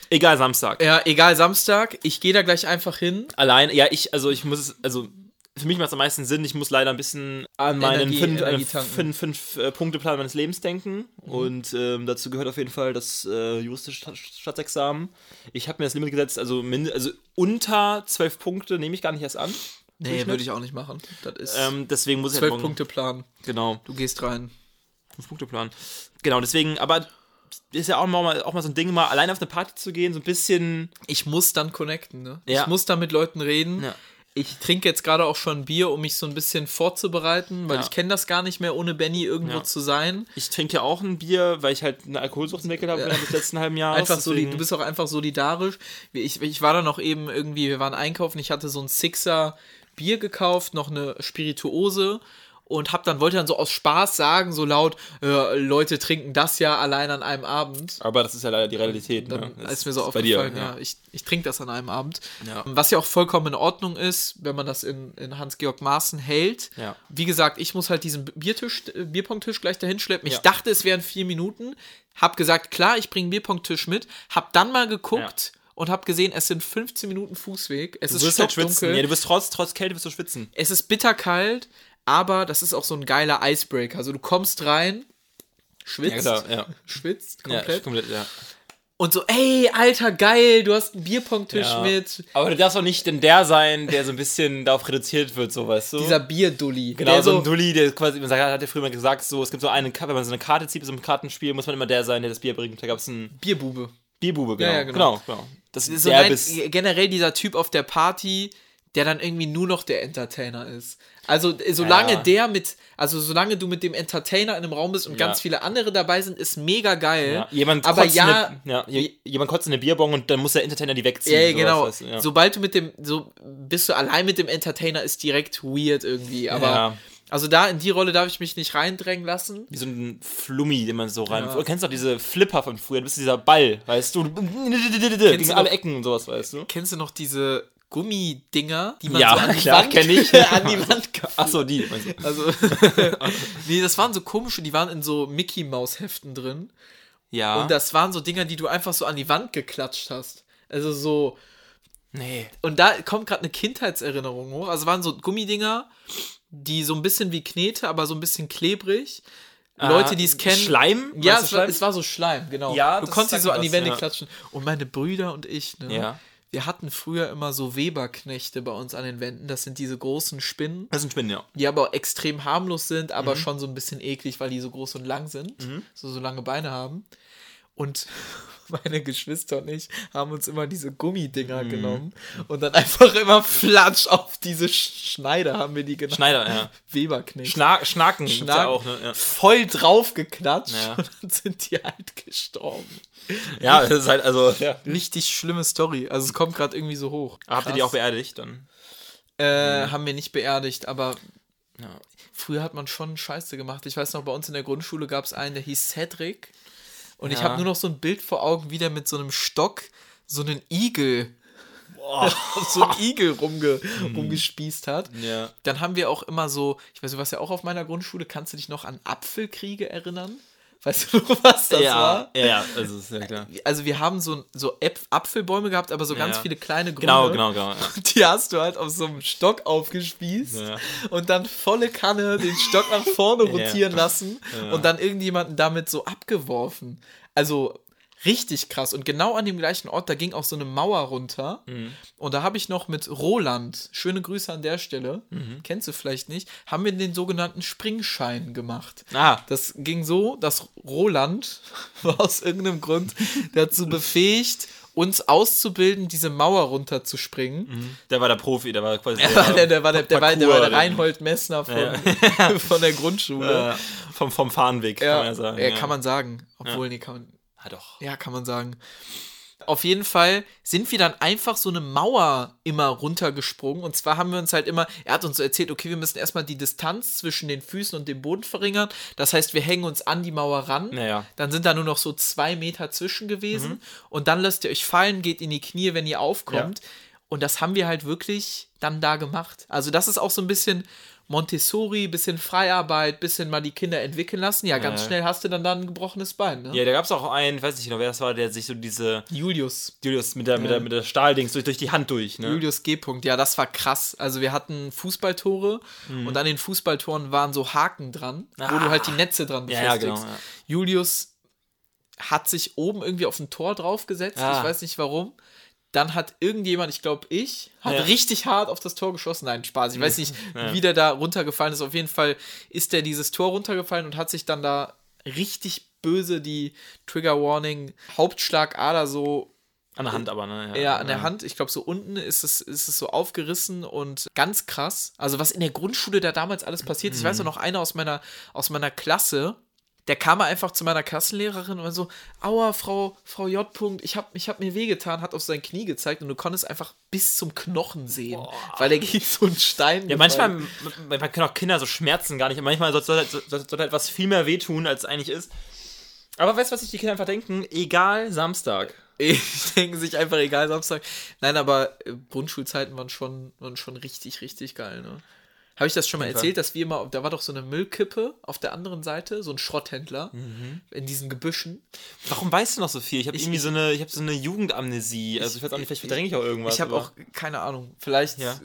egal, Samstag. ja, egal, Samstag. Ich gehe da gleich einfach hin. Allein, ja, ich, also ich muss es, also für mich macht es am meisten Sinn, ich muss leider ein bisschen an meinen fünf, Energie äh, fünf, fünf äh, Punkteplan meines Lebens denken. Und ähm, dazu gehört auf jeden Fall das äh, juristische Sta- Staatsexamen. Ich habe mir das Limit gesetzt, also, also unter zwölf Punkte nehme ich gar nicht erst an. Nee, würde ich auch nicht machen. Das ist Ähm, deswegen muss ich zwölf halt morgen- Punkte Plan. Genau. Du gehst rein. Fünf-Punkte-Plan. Genau, deswegen, aber ist ja auch mal, auch mal so ein Ding, mal alleine auf eine Party zu gehen, so ein bisschen. Ich muss dann connecten, ne? Ja. Ich muss da mit Leuten reden. Ja. Ich trinke jetzt gerade auch schon Bier, um mich so ein bisschen vorzubereiten, weil Ja. ich kenne das gar nicht mehr, ohne Benny irgendwo Ja. zu sein. Ich trinke ja auch ein Bier, weil ich halt eine Alkoholsucht entwickelt habe während des letzten halben Jahres. Einfach so, deswegen- du bist auch einfach solidarisch. Ich, ich war dann noch eben irgendwie, wir waren einkaufen, ich hatte so ein Sixer Bier gekauft, noch eine Spirituose und hab dann, wollte dann so aus Spaß sagen, so laut, äh, Leute trinken das ja allein an einem Abend. Aber das ist ja leider die Realität. Dann ne? Das ist mir so bei dir, aufgefallen, ja. ich, ich trinke das an einem Abend. Ja. Was ja auch vollkommen in Ordnung ist, wenn man das in, in Hans-Georg Maaßen hält. Ja. Wie gesagt, ich muss halt diesen Biertisch, äh, Bierpongtisch gleich dahin schleppen. Ich Ja. dachte, es wären vier Minuten. Hab gesagt, klar, ich bringe einen Bierpongtisch mit. Hab dann mal geguckt und hab gesehen, es sind 15 Minuten Fußweg. Es Du ist wirst halt schwitzen. Ja, du wirst trotz, trotz Kälte wirst du schwitzen. es ist bitterkalt, aber das ist auch so ein geiler Icebreaker. Also du kommst rein, schwitzt, Ja, klar, ja. schwitzt Ja, komplett. komplett, ja. Und so, ey, Alter, geil, du hast einen Bierpongtisch ja. mit. Aber du darfst auch nicht denn der sein, der so ein bisschen darauf reduziert wird, so weißt du. Dieser Bierdulli. Genau, der so ein Dulli, der quasi, man sagt, hat ja früher mal gesagt, so, es gibt so eine, wenn man so eine Karte zieht, so ein Kartenspiel, muss man immer der sein, der das Bier bringt. Da gab es einen Bierbube. Bierbube, genau. Ja, ja, genau. genau. genau. Das ist So bist. generell dieser Typ auf der Party, der dann irgendwie nur noch der Entertainer ist. Also äh, solange Ja. der mit, also solange du mit dem Entertainer in einem Raum bist und Ja. ganz viele andere dabei sind, ist mega geil. Ja, jemand, aber kotzt ja, eine, jemand kotzt in eine Bierbong und dann muss der Entertainer die wegziehen. ja, sowas, genau. ja. Sobald du mit dem, so bist du allein mit dem Entertainer, ist direkt weird irgendwie. Aber Ja. also da in die Rolle darf ich mich nicht reindrängen lassen. Wie so ein Flummi, den man so rein. Ja. Du kennst doch diese Flipper von früher, du bist dieser Ball, weißt du? Gegen du alle noch- Ecken und sowas, weißt du? Kennst du noch diese Gummidinger, die man Ja, so an die klar, Wand, ich. an die Wand Achso, die. Also, nee, das waren so komische, die waren in so Mickey Maus Heften drin. Ja. Und das waren so Dinger, die du einfach so an die Wand geklatscht hast. Also so. nee. Und da kommt gerade eine Kindheitserinnerung hoch. Also waren so Gummidinger, die so ein bisschen wie Knete, aber so ein bisschen klebrig. Leute, die es kennen. Schleim? Ja, es du war, Schleim? es war so Schleim, genau. Ja, du konntest sie so an die Wände ja. klatschen. Und meine Brüder und ich, ne? Ja. Wir hatten früher immer so Weberknechte bei uns an den Wänden. Das sind diese großen Spinnen, Das ein Spinnen, ja. die aber extrem harmlos sind, Mhm. aber schon so ein bisschen eklig, weil die so groß und lang sind. So, so lange Beine haben. Und meine Geschwister und ich haben uns immer diese Mhm. Gummidinger genommen und dann einfach immer flatsch auf diese Sch- Schneider haben wir die genannt. Schneider, ja. Weberknecht. Schna Schnaken gibt's Schnaken, ja auch, ne? Ja. voll drauf geklatscht Ja. und dann sind die halt gestorben. ja, das ist halt, also, ja. Richtig schlimme Story. Also es kommt gerade irgendwie so hoch. Habt ihr die Krass. auch beerdigt dann? Äh, Haben wir nicht beerdigt, aber Ja. früher hat man schon Scheiße gemacht. Ich weiß noch, bei uns in der Grundschule gab es einen, der hieß Cedric. Und ich Ja. habe nur noch so ein Bild vor Augen, wie der mit so einem Stock so einen Igel, so einen Igel rumge, rumgespießt hat. Ja. Dann haben wir auch immer so, ich weiß nicht, was ja auch auf meiner Grundschule, kannst du dich noch an Apfelkriege erinnern? Weißt du was das ja, war? ja, ja, also ist ja klar. Also wir haben so, so Apfelbäume gehabt, aber so ganz Ja. viele kleine Gründe. Genau, genau, genau. Ja. Die hast du halt auf so einem Stock aufgespießt und dann volle Kanne den Stock nach vorne rotieren lassen und dann irgendjemanden damit so abgeworfen. Also richtig krass. Und genau an dem gleichen Ort, da ging auch so eine Mauer runter. Mhm. Und da habe ich noch mit Roland, schöne Grüße an der Stelle, Mhm. kennst du vielleicht nicht, haben wir den sogenannten Springschein gemacht. Ah, Das ging so, dass Roland war aus irgendeinem Grund dazu befähigt, uns auszubilden, diese Mauer runterzuspringen. der war der Profi, der war quasi Der, der, der, war der, der, war, der war der Parkour- Reinhold Messner von, von der Grundschule. Äh, vom, vom Fahnenweg, kann man ja sagen. ja, kann man sagen. Obwohl, nee, kann man. Ah, doch. Ja, kann man sagen. Auf jeden Fall sind wir dann einfach so eine Mauer immer runtergesprungen. Und zwar haben wir uns halt immer, er hat uns so erzählt, okay, wir müssen erstmal die Distanz zwischen den Füßen und dem Boden verringern. Das heißt, wir hängen uns an die Mauer ran. Naja. Dann sind da nur noch so zwei Meter zwischen gewesen. Und dann lasst ihr euch fallen, geht in die Knie, wenn ihr aufkommt. Und das haben wir halt wirklich dann da gemacht. Also das ist auch so ein bisschen Montessori, bisschen Freiarbeit, bisschen mal die Kinder entwickeln lassen. Ja, ganz Ja. schnell hast du dann dann ein gebrochenes Bein. Ne? Ja, da gab es auch einen, ich weiß nicht genau, wer das war, der sich so diese Julius. Julius mit der, mit der, mit der Stahldings durch, durch die Hand durch, ne? Julius G. -Punkt. Ja, das war krass. Also wir hatten Fußballtore Mhm. und an den Fußballtoren waren so Haken dran, wo du halt die Netze dran Ah. Ja, ja, befestigst. genau, ja. Julius hat sich oben irgendwie auf ein Tor draufgesetzt. Ah. Ich weiß nicht warum. Dann hat irgendjemand, ich glaube ich, hat Ja. richtig hart auf das Tor geschossen. Nein, Spaß. Ich weiß nicht, wie der da runtergefallen ist. Auf jeden Fall ist der dieses Tor runtergefallen und hat sich dann da richtig böse die Trigger Warning Hauptschlagader so An der Hand aber, ne? ja, an der Hand, ich glaube, so unten ist es, ist es so aufgerissen und ganz krass. Also, was in der Grundschule da damals alles passiert ist. Ich weiß auch noch einer aus meiner, aus meiner Klasse, der kam einfach zu meiner Klassenlehrerin und war so: Aua, Frau, Frau J. -Punkt, ich habe ich hab mir wehgetan, hat auf sein Knie gezeigt und du konntest einfach bis zum Knochen sehen, weil der gegen so einen Stein. Ja, gefallen manchmal, manchmal können auch Kinder so Schmerzen gar nicht. Manchmal soll, soll, soll, soll halt was viel mehr wehtun, als es eigentlich ist. Aber weißt du, was sich die Kinder einfach denken? Egal, Samstag. Ich denke sich einfach egal Samstag. Nein, aber äh, Grundschulzeiten waren schon, waren schon richtig, richtig geil, ne? Habe ich das schon mal erzählt, dass wir immer, da war doch so eine Müllkippe auf der anderen Seite, so ein Schrotthändler Mhm. in diesen Gebüschen. Warum weißt du noch so viel? Ich habe Ich- irgendwie ich- so eine, ich habe so eine Jugendamnesie. Also ich weiß auch nicht, vielleicht verdränge ich auch irgendwas. ich habe auch keine Ahnung. Vielleicht. Ja.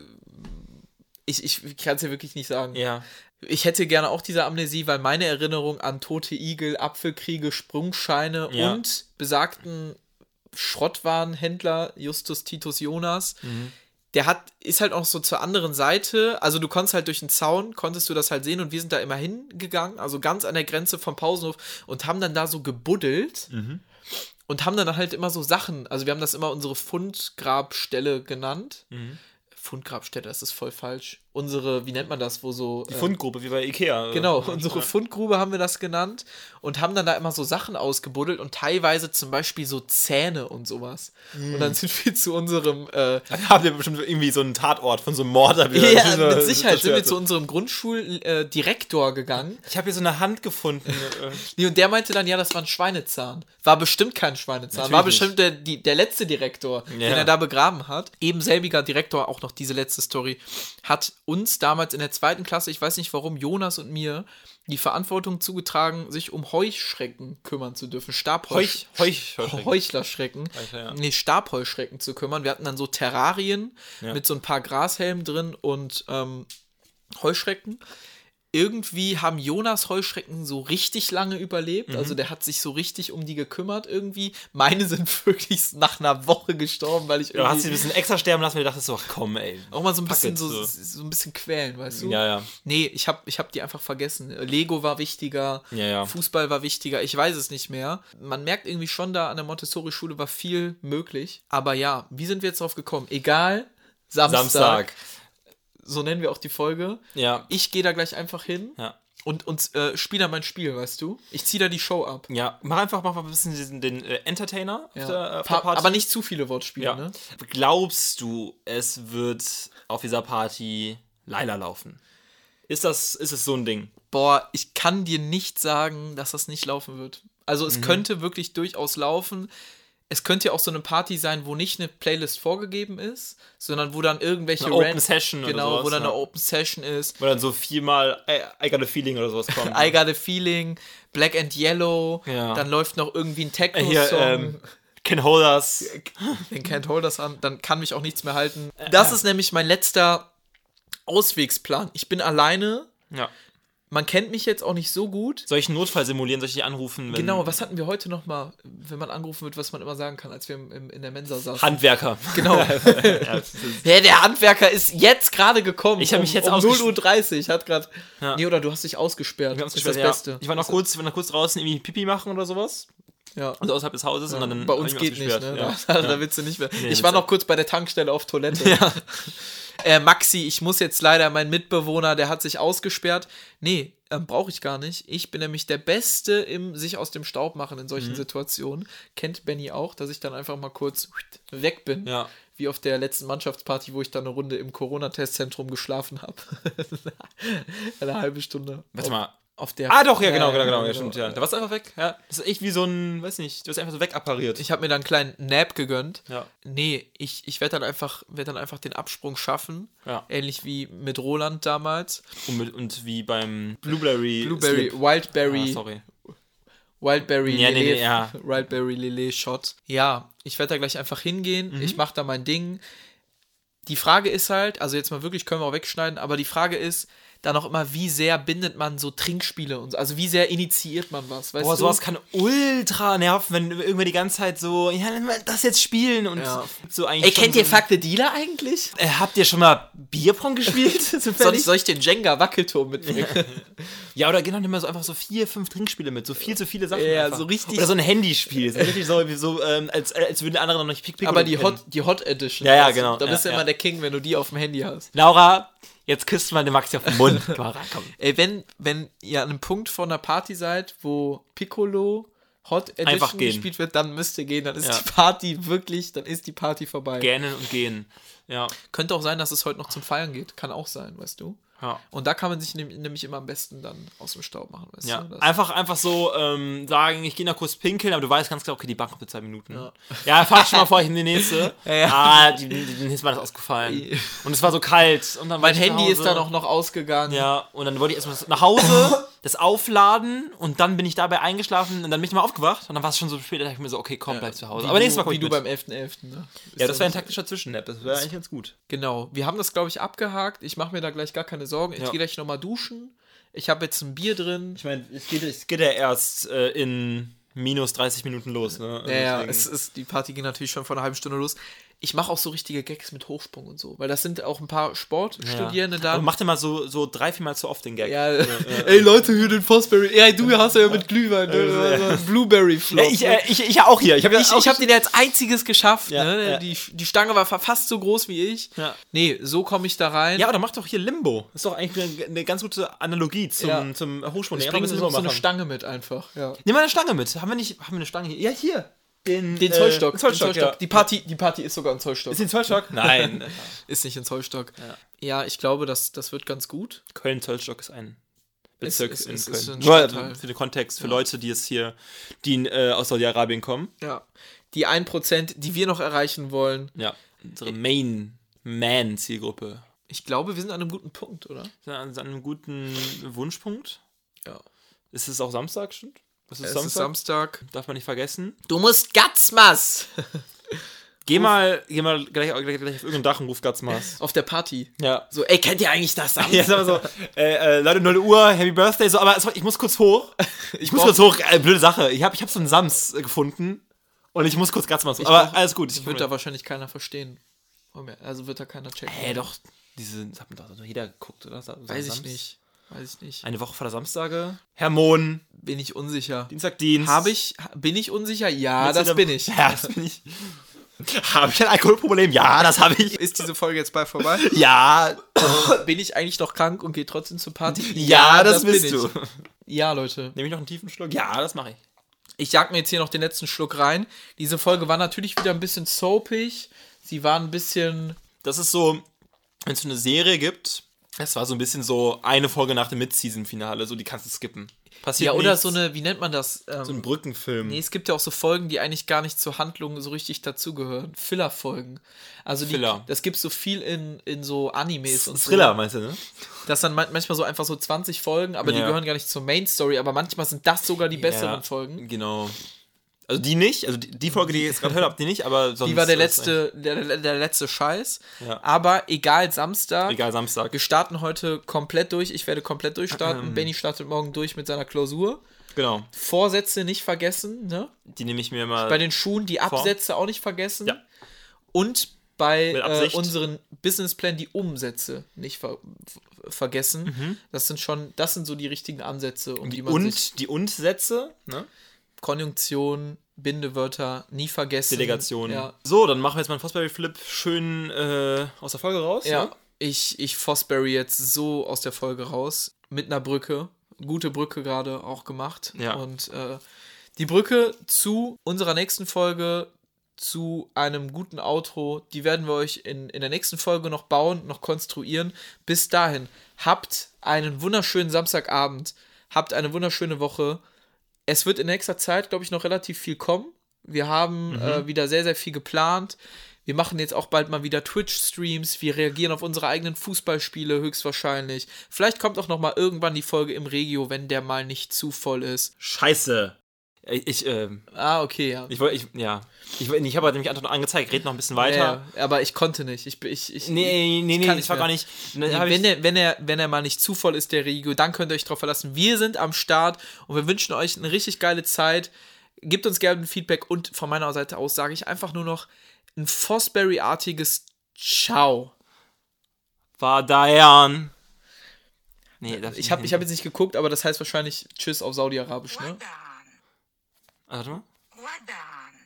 Ich, ich kann es ja wirklich nicht sagen. Ja. Ich hätte gerne auch diese Amnesie, weil meine Erinnerung an tote Igel, Apfelkriege, Sprungscheine Ja. und besagten Schrottwarenhändler Justus Titus Jonas, Mhm. Der hat, ist halt auch so zur anderen Seite, also du konntest halt durch den Zaun, konntest du das halt sehen und wir sind da immer hingegangen, also ganz an der Grenze vom Pausenhof und haben dann da so gebuddelt Mhm. und haben dann halt immer so Sachen, also wir haben das immer unsere Fundgrabstelle genannt. Mhm. Fundgrabstelle, das ist voll falsch. Unsere, wie nennt man das, wo so. Die äh, Fundgruppe, wie bei Ikea. Genau, Ja. unsere Fundgrube haben wir das genannt und haben dann da immer so Sachen ausgebuddelt und teilweise zum Beispiel so Zähne und sowas. Und Mhm. dann sind wir zu unserem, äh, Dann habt ihr bestimmt irgendwie so einen Tatort von so einem Mord. ja, mit Sicherheit sind wir zu unserem Grundschuldirektor gegangen. Ich habe hier so eine Hand gefunden. äh, Nee, und der meinte dann, ja, das war ein Schweinezahn. War bestimmt kein Schweinezahn. Natürlich war bestimmt der, die, der letzte Direktor, Ja. den er da begraben hat. Eben selbiger Direktor, auch noch diese letzte Story, hat uns damals in der zweiten Klasse, ich weiß nicht warum, Jonas und mir die Verantwortung zugetragen, sich um Heuschrecken kümmern zu dürfen. Stabheusch Heuch, Heuch. Heuchlerschrecken. Heuchler, ja. Nee, Stabheuschrecken zu kümmern. Wir hatten dann so Terrarien Ja. mit so ein paar Grashelmen drin und ähm, Heuschrecken. Irgendwie haben Jonas Heuschrecken so richtig lange überlebt. Mhm. Also der hat sich so richtig um die gekümmert irgendwie. Meine sind wirklich nach einer Woche gestorben, weil ich Du hast irgendwie sie ein bisschen extra sterben lassen, weil du dachtest so, ach komm, ey. auch mal so ein bisschen so. so ein bisschen quälen, weißt du? Ja, ja. Nee, ich hab, ich hab die einfach vergessen. Lego war wichtiger, Ja, ja. Fußball war wichtiger, ich weiß es nicht mehr. Man merkt irgendwie schon da an der Montessori-Schule war viel möglich. Aber ja, wie sind wir jetzt drauf gekommen? Egal, Samstag. Samstag. So nennen wir auch die Folge. Ja. Ich gehe da gleich einfach hin Ja. und, und äh, spiele da mein Spiel, weißt du? Ich ziehe da die Show ab. Ja, mach einfach mach mal ein bisschen diesen, den äh, Entertainer auf Ja. der, äh, auf der Pa Party. aber nicht zu viele Wortspiele, Ja. ne? Glaubst du, es wird auf dieser Party Laila laufen? Ist das, ist es so ein Ding? Boah, ich kann dir nicht sagen, dass das nicht laufen wird. Also Mhm. es könnte wirklich durchaus laufen. Es könnte ja auch so eine Party sein, wo nicht eine Playlist vorgegeben ist, sondern wo dann irgendwelche Eine Open Session oder genau, sowas, wo dann ja. eine Open Session ist. Wo dann so viermal I, I got a feeling oder sowas kommt. I Got a Feeling, Black and Yellow, Ja. dann läuft noch irgendwie ein Äh, Hier, ähm, Can Hold Us. Den Can't Hold das an, dann kann mich auch nichts mehr halten. Äh, Das ist nämlich mein letzter Auswegsplan. Ich bin alleine. Ja. Man kennt mich jetzt auch nicht so gut. Soll ich einen Notfall simulieren? Soll ich dich anrufen? Genau, was hatten wir heute noch mal, wenn man angerufen wird, was man immer sagen kann, als wir im, im, in der Mensa saßen? Handwerker. Genau. ja, Ja, der Handwerker ist jetzt gerade gekommen. Ich hab mich jetzt um, um ausges- 0.30 Uhr. Hat gerade. Ja. Nee, oder du hast dich ausgesperrt. wir haben's ist das ja. Beste. Ich war noch kurz, ich war noch kurz draußen irgendwie Pipi machen oder sowas. Ja. Also außerhalb des Hauses und dann bei uns ich geht nicht, ausgesperrt. ne? Ja. Da, da willst du nicht mehr. Nee, ich war noch kurz bei der Tankstelle auf Toilette. Äh, Maxi, ich muss jetzt leider, mein Mitbewohner, der hat sich ausgesperrt. Nee, ähm, brauche ich gar nicht. Ich bin nämlich der Beste im sich aus dem Staub machen in Mhm. solchen Situationen. Kennt Benny auch, dass ich dann einfach mal kurz weg bin. Ja. Wie auf der letzten Mannschaftsparty, wo ich dann eine Runde im Corona-Testzentrum geschlafen habe. eine halbe Stunde. Warte mal. Auf der Ah, doch, ja, genau, genau, genau, ja, stimmt, ja. Da warst du einfach weg, ja. Das ist echt wie so ein, weiß nicht, du hast einfach so wegappariert. Ich habe mir dann einen kleinen Nap gegönnt. Ja. Nee, ich, ich werde dann, einfach- werd dann einfach den Absprung schaffen. Ja. Ähnlich wie mit Roland damals. Und, mit, und wie beim Blueberry. Blueberry, Slip. Wildberry, Ah, sorry. Wildberry Ja, nee, Lillet, nee, ja. Wildberry Lillet Shot. Ja, ich werde da gleich einfach hingehen. Mhm. Ich mache da mein Ding. Die Frage ist halt, also jetzt mal wirklich, können wir auch wegschneiden, aber die Frage ist dann auch immer, wie sehr bindet man so Trinkspiele und so, also wie sehr initiiert man was, weißt Boah, du? sowas kann ultra nerven, wenn irgendwer die ganze Zeit so, ja, das jetzt spielen und Ja. so eigentlich. Ey, kennt so ihr Fuck the Dealer eigentlich? Äh, habt ihr schon mal Bierpong gespielt? Sonst soll ich den Jenga-Wackelturm mitbringen? ja, oder gehen doch nicht mehr so einfach so vier, fünf Trinkspiele mit, so viel zu viele Sachen. Ja, einfach. so richtig- Oder so ein Handyspiel. So richtig so, wie so ähm, als, als würden die anderen noch nicht Pick Pick Aber die Hot, die Hot Edition. Ja, ja, genau. Da bist du immer der King, wenn du die auf dem Handy hast. Laura, jetzt küsst mal den Maxi auf den Mund. Rein, komm. Ey, wenn, wenn ihr an einem Punkt von einer Party seid, wo Piccolo Hot Edition Einfach gehen. gespielt wird, dann müsst ihr gehen. Dann ist Ja. die Party wirklich, dann ist die Party vorbei. Gähnen und gehen. Ja. Könnte auch sein, dass es heute noch zum Feiern geht. Kann auch sein, weißt du. Ja. Und da kann man sich nämlich immer am besten dann aus dem Staub machen, weißt Ja, du. Das- einfach, einfach so ähm, sagen, ich gehe noch kurz pinkeln, aber du weißt ganz klar, okay, die Bank kommt in zwei Minuten. Ja, ja fahr schon mal vor, ich in die nächste. ja. Ah, die, die, die ist mir das ausgefallen. Und es war so kalt. Und dann war mein Handy ist dann auch noch ausgegangen. Ja, und dann wollte ich erstmal nach Hause, das aufladen und dann bin ich dabei eingeschlafen und dann bin ich mal aufgewacht und dann war es schon so spät, da dachte ich mir so, okay, komm, bleib zu Hause. Aber nächstes Mal komm wie du mit. beim 11.11. Ne? Ist Ja, das wäre ein taktischer Zwischennap, das wäre eigentlich ganz gut. Genau, wir haben das, glaube ich, abgehakt. Ich mache mir da gleich gar keine Sorgen. Ich Ja. gehe gleich nochmal duschen. Ich habe jetzt ein Bier drin. Ich meine, es geht, es geht ja erst äh, in minus 30 Minuten los, ne? Also Ja, ja, deswegen- es ist, die Party ging natürlich schon vor einer halben Stunde los. Ich mache auch so richtige Gags mit Hochsprung und so, weil das sind auch ein paar Sportstudierende da. Aber mach dir mal so, so drei, viermal zu oft den Gag. ja, ey Leute, hier den Fosberry. Ey, du hast ja mit Glühwein, ne? so ein Blueberry Flop. Ja, ich, äh, ich, ich ja auch hier. Ich habe ja ich, ich habe den als einziges geschafft. Ja, ne? ja. Die, die Stange war fa- fast so groß wie ich. Ja. Nee, so komme ich da rein. Ja, aber mach doch hier Limbo. Ist doch eigentlich eine, ganz gute Analogie zum, Ja. zum Hochsprung. ich Ja, bringe so, so eine. Stange mit einfach. Ja. Nimm mal eine Stange mit. Haben wir nicht, haben wir eine Stange hier? Ja, hier. Den, Den äh, Zollstock. den Zollstock, den Zollstock. Ja. Die, Party, die Party ist sogar ein Zollstock. Ist den Zollstock? Nein. Ist nicht ein Zollstock. Ja, ich glaube, das, das wird ganz gut. Köln-Zollstock ist ein Bezirk ist- in ist- Köln. ist ein Nur Stadtteil. für den Kontext, für Leute, die es hier, die äh, aus Saudi-Arabien kommen. Ja. Die 1%, die wir noch erreichen wollen, Ja. Unsere Main-Man-Zielgruppe. ich glaube, wir sind an einem guten Punkt, oder? Sind an an einem guten Wunschpunkt. Ja. Ist es auch Samstag, stimmt? Es ist Es Samstag. ist Samstag. Darf man nicht vergessen. Du musst Gatzmas! Geh mal, geh mal gleich, gleich, gleich auf irgendein Dach und ruf Gatzmas. Auf der Party. Ja. So, ey, kennt ihr eigentlich das? Ja, sag mal so, äh, äh, Leute, 0 Uhr, Happy Birthday, so, aber ich muss kurz hoch. Ich muss brauch- kurz hoch, äh, blöde Sache. Ich habe ich hab so einen Sams äh, gefunden und ich muss kurz Gatzmas. Aber brauch- alles gut. Ich wird da wahrscheinlich keiner verstehen. Also wird da keiner checken. Hä, doch, diese, das hat doch jeder geguckt, oder? So Weiß ich Sams. nicht. Weiß ich nicht. Eine Woche vor der Samstage. Herr Mohn, Bin ich unsicher. Dienstag, Dienst. Habe ich, bin ich unsicher? Ja, das bin ich. Ja, das bin ich. Habe ich ein Alkoholproblem? Ja, das habe ich. Ist diese Folge jetzt bald vorbei? Ja, bin ich eigentlich noch krank und gehe trotzdem zur Party? ja, das, bin bist du. Ja, Leute. Nehme ich noch einen tiefen Schluck? Ja, das mache ich. Ich jag mir jetzt hier noch den letzten Schluck rein. Diese Folge war natürlich wieder ein bisschen soapig. Sie war ein bisschen. Das ist so, wenn es so eine Serie gibt, es war so ein bisschen so eine Folge nach dem Mid-Season-Finale, so die kannst du skippen. Passiert Ja, oder nichts. so eine, wie nennt man das? Ähm, so ein Brückenfilm. Nee, es gibt ja auch so Folgen, die eigentlich gar nicht zur Handlung so richtig dazugehören. Filler-Folgen. Also die, Filler. das gibt so viel in, in so Animes und Thriller, so. meinst du, ne? Das sind man- manchmal so einfach so 20 Folgen, aber die Ja. gehören gar nicht zur Main-Story, aber manchmal sind das sogar die besseren Ja, Folgen. Genau. Also die nicht, also die, die Folge, die ihr jetzt gerade hört habt, die nicht, aber sonst. Die war der letzte, der, der, letzte Scheiß. Ja. Aber egal, Samstag. Egal, Samstag. Wir starten heute komplett durch. Ich werde komplett durchstarten. Benny startet morgen durch mit seiner Klausur. Genau. Vorsätze nicht vergessen, ne? Die nehme ich mir mal. Bei den Schuhen die Absätze auch nicht vergessen. Ja. Und bei äh, unseren Businessplan die Umsätze nicht ver ver- vergessen. Mhm. Das sind schon, das sind so die richtigen Ansätze, um die, man sich und die Und-Sätze, ne? Konjunktion, Bindewörter nie vergessen. Delegation. Ja, So, dann machen wir jetzt mal einen Fosberry Flip schön äh, aus der Folge raus. ja. Ne? Ich, ich Fosbury jetzt so aus der Folge raus. Mit einer Brücke. Gute Brücke gerade auch gemacht. Ja. Und äh, die Brücke zu unserer nächsten Folge, zu einem guten Outro, die werden wir euch in, in der nächsten Folge noch bauen, noch konstruieren. Bis dahin, habt einen wunderschönen Samstagabend, habt eine wunderschöne Woche. Es wird in nächster Zeit, glaube ich, noch relativ viel kommen. Wir haben äh, wieder sehr, sehr viel geplant. Wir machen jetzt auch bald mal wieder Twitch-Streams. Wir reagieren auf unsere eigenen Fußballspiele höchstwahrscheinlich. Vielleicht kommt auch noch mal irgendwann die Folge im Regio, wenn der mal nicht zu voll ist. Scheiße. Ich, ich, ähm, Ah, okay, ja. ich wollte, ich, ja. Ich, ich habe halt nämlich Anton angezeigt, red noch ein bisschen weiter. Ja, aber ich konnte nicht. Ich, ich, ich, Nee, nee, nee, kann das war mehr. gar nicht. Ne, Nee, wenn, ich, er, wenn, er, wenn er mal nicht zu voll ist, der Regio, dann könnt ihr euch drauf verlassen. Wir sind am Start und wir wünschen euch eine richtig geile Zeit. Gebt uns gerne ein Feedback und von meiner Seite aus sage ich einfach nur noch ein Fosbury-artiges Ciao. war Dayan. Nee, das Ich habe ich hab jetzt nicht geguckt, aber das heißt wahrscheinlich Tschüss auf Saudi-Arabisch, ne? Ah, Warte mal.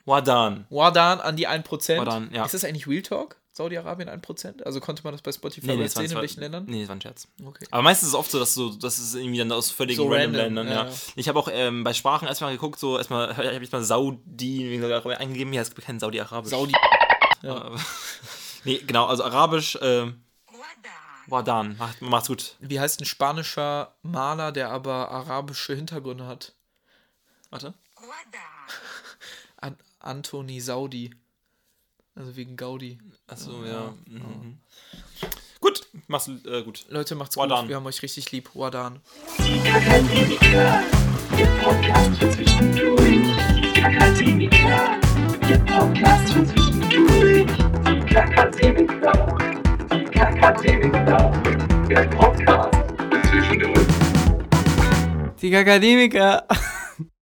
Wadan. Wadan an die 1%. Wadan, ja. Ist das eigentlich Real Talk? Saudi-Arabien 1%? Also konnte man das bei Spotify Nee, nee, sehen, in welchen Ländern? nee, das war ein Scherz. Okay. Aber meistens ist es oft so, dass so, das ist irgendwie dann aus völlig So random, random, Ländern, ja. ja. Ich habe auch ähm, bei Sprachen erstmal geguckt, so erstmal, ich habe jetzt mal Saudi eingegeben, ja, es gibt kein Saudi-Arabisch. Saudi. Ja. nee, genau, also Arabisch, ähm, Wadan. Macht, macht's gut. Wie heißt ein spanischer Maler, der aber arabische Hintergründe hat? Warte. An Anthony Saudi. Also wegen Gaudi. Achso, ja. Mhm. Gut, mach's äh, gut. Leute, macht's Wadan. gut. Wir haben euch richtig lieb. Wadan. Kakademiker, der Podcast für zwischendurch. Kakademiker, der Podcast für zwischendurch. Die Kakademiker, die Kakademiker, der Podcast für zwischendurch. Die Akademiker.